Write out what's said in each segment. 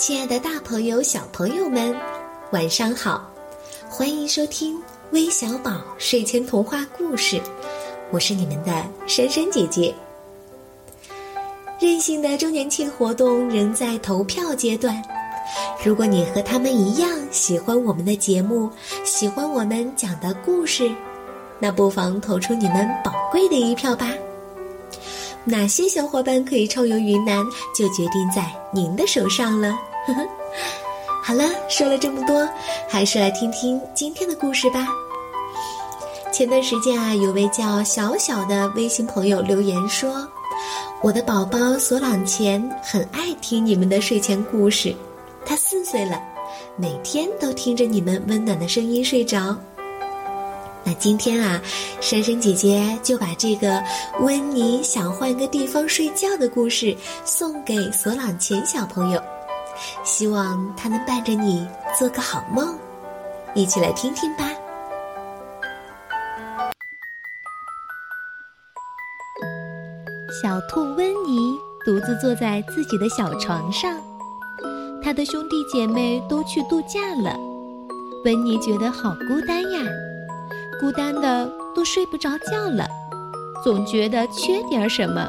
亲爱的，大朋友、小朋友们，晚上好！欢迎收听微小宝睡前童话故事，我是你们的珊珊姐姐。任性的周年庆活动仍在投票阶段，如果你和他们一样喜欢我们的节目，喜欢我们讲的故事，那不妨投出你们宝贵的一票吧。哪些小伙伴可以畅游云南，就决定在您的手上了。呵呵，好了，说了这么多，还是来听听今天的故事吧。前段时间啊，有位叫小小的微信朋友留言说：“我的宝宝索朗前很爱听你们的睡前故事，他四岁了，每天都听着你们温暖的声音睡着。”那今天啊，珊珊姐姐就把这个温妮想换个地方睡觉的故事送给索朗前小朋友。希望它能伴着你做个好梦，一起来听听吧。小兔温妮独自坐在自己的小床上，她的兄弟姐妹都去度假了，温妮觉得好孤单呀，孤单的都睡不着觉了，总觉得缺点什么。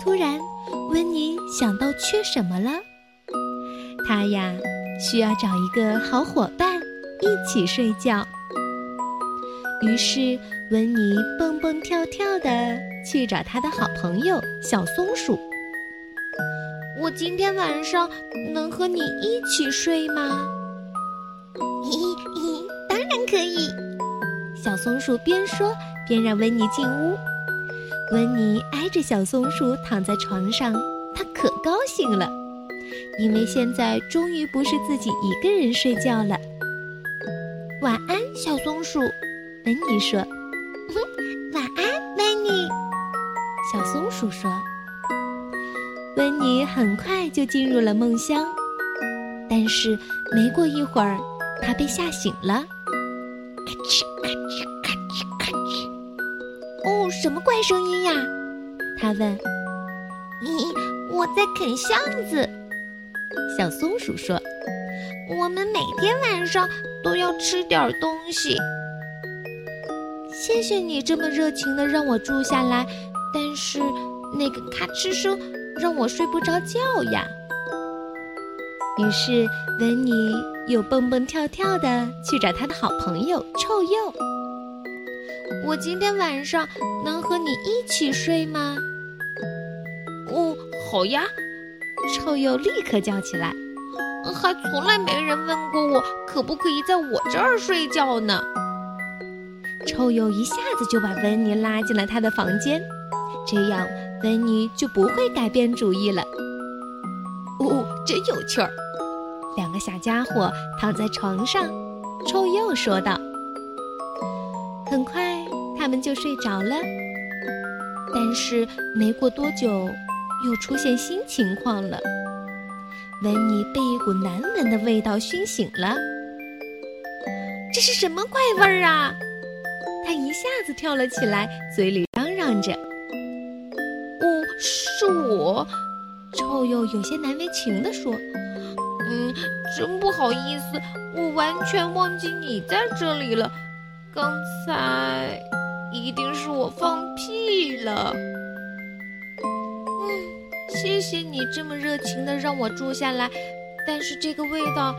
突然。温妮想到缺什么了？他呀，需要找一个好伙伴一起睡觉。于是，温妮蹦蹦跳跳的去找他的好朋友小松鼠。我今天晚上能和你一起睡吗？嘿嘿，当然可以。小松鼠边说边让温妮进屋。温妮挨着小松鼠躺在床上，她可高兴了，因为现在终于不是自己一个人睡觉了。晚安，小松鼠，温妮说。晚安，温妮。小松鼠说。温妮很快就进入了梦乡，但是没过一会儿，她被吓醒了。咔哧咔哧。哦，什么怪声音呀？他问。咦，我在啃橡子。小松鼠说：“我们每天晚上都要吃点东西。”谢谢你这么热情的让我住下来，但是那个咔哧声让我睡不着觉呀。于是温妮又蹦蹦跳跳的去找他的好朋友臭鼬。我今天晚上能和你一起睡吗？哦，好呀！臭鼬立刻叫起来。还从来没人问过我可不可以在我这儿睡觉呢。臭鼬一下子就把温妮拉进了他的房间，这样温妮就不会改变主意了。哦，真有趣儿！两个小家伙躺在床上，臭鼬说道。很快，他们就睡着了。但是没过多久，又出现新情况了。温妮被一股难闻的味道熏醒了。这是什么怪味儿啊？他一下子跳了起来，嘴里嚷嚷着：“哦，是我。”臭鼬有些难为情地说：“嗯，真不好意思，我完全忘记你在这里了。”刚才一定是我放屁了。嗯，谢谢你这么热情的让我住下来，但是这个味道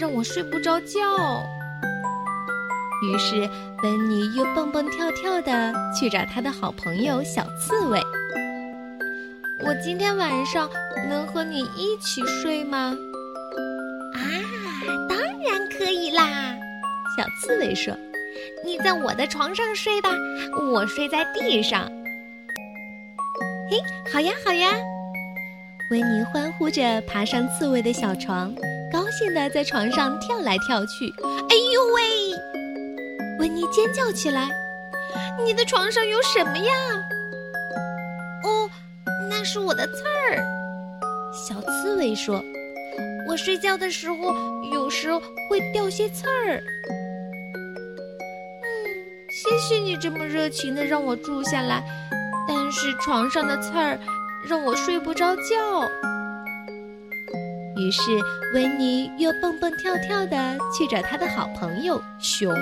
让我睡不着觉。于是温妮又蹦蹦跳跳的去找他的好朋友小刺猬。我今天晚上能和你一起睡吗？啊，当然可以啦！小刺猬说。你在我的床上睡吧，我睡在地上。嘿，好呀好呀！温妮欢呼着爬上刺猬的小床，高兴地在床上跳来跳去。哎呦喂！温妮尖叫起来：“你的床上有什么呀？”哦，那是我的刺儿。小刺猬说：“我睡觉的时候有时会掉些刺儿。”谢谢你这么热情的让我住下来，但是床上的刺儿让我睡不着觉。于是温妮又蹦蹦跳跳的去找他的好朋友熊。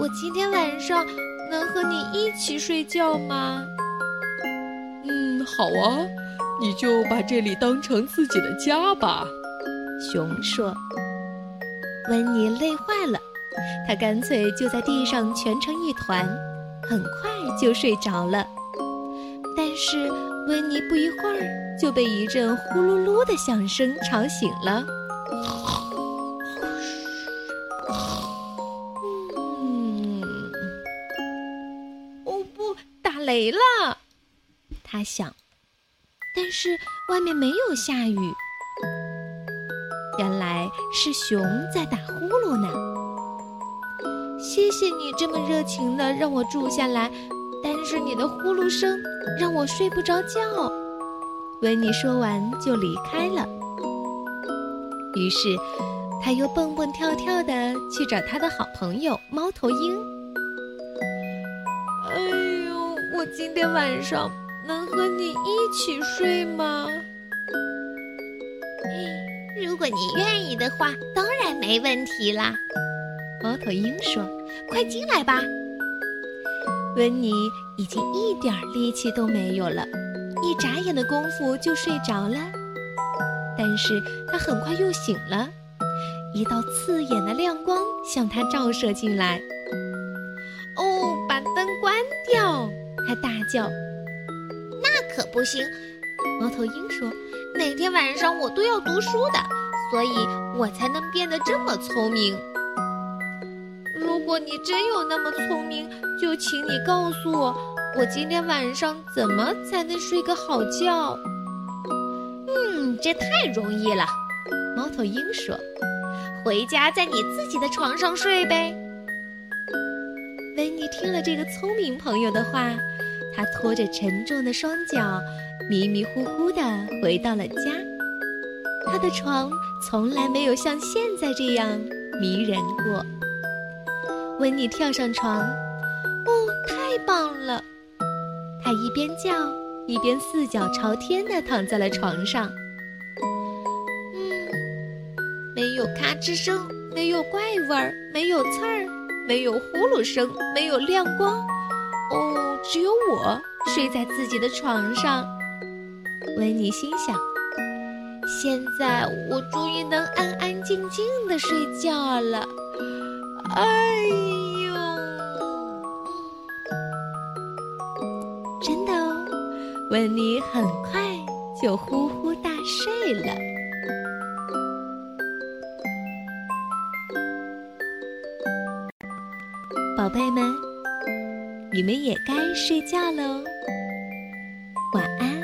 我今天晚上能和你一起睡觉吗？嗯，好啊，你就把这里当成自己的家吧。熊说。温妮累坏了，他干脆就在地上蜷成一团，很快就睡着了。但是温妮不一会儿就被一阵呼噜噜的响声吵醒了。嗯，哦不，打雷了！他想，但是外面没有下雨。原来是熊在打呼噜呢。谢谢你这么热情的让我住下来，但是你的呼噜声让我睡不着觉。温尼说完就离开了。于是，他又蹦蹦跳跳的去找他的好朋友猫头鹰。哎呦，我今天晚上能和你一起睡吗？如果你愿意的话，当然没问题啦。猫头鹰说：“快进来吧。”温妮已经一点力气都没有了，一眨眼的功夫就睡着了。但是她很快又醒了，一道刺眼的亮光向她照射进来。“哦，把灯关掉！”她大叫。“那可不行。”猫头鹰说。每天晚上我都要读书的，所以我才能变得这么聪明。如果你真有那么聪明，就请你告诉我，我今天晚上怎么才能睡个好觉？嗯，这太容易了。猫头鹰说：“回家在你自己的床上睡呗。”维尼听了这个聪明朋友的话，他拖着沉重的双脚。迷迷糊糊地回到了家，他的床从来没有像现在这样迷人过。温妮跳上床，哦，太棒了！他一边叫一边四脚朝天地躺在了床上。嗯，没有咔吱声，没有怪味儿，没有刺儿，没有呼噜声，没有亮光。哦，只有我睡在自己的床上。温尼心想：“现在我终于能安安静静的睡觉了。”哎温妮很快就呼呼大睡了。宝贝们，你们也该睡觉喽，晚安。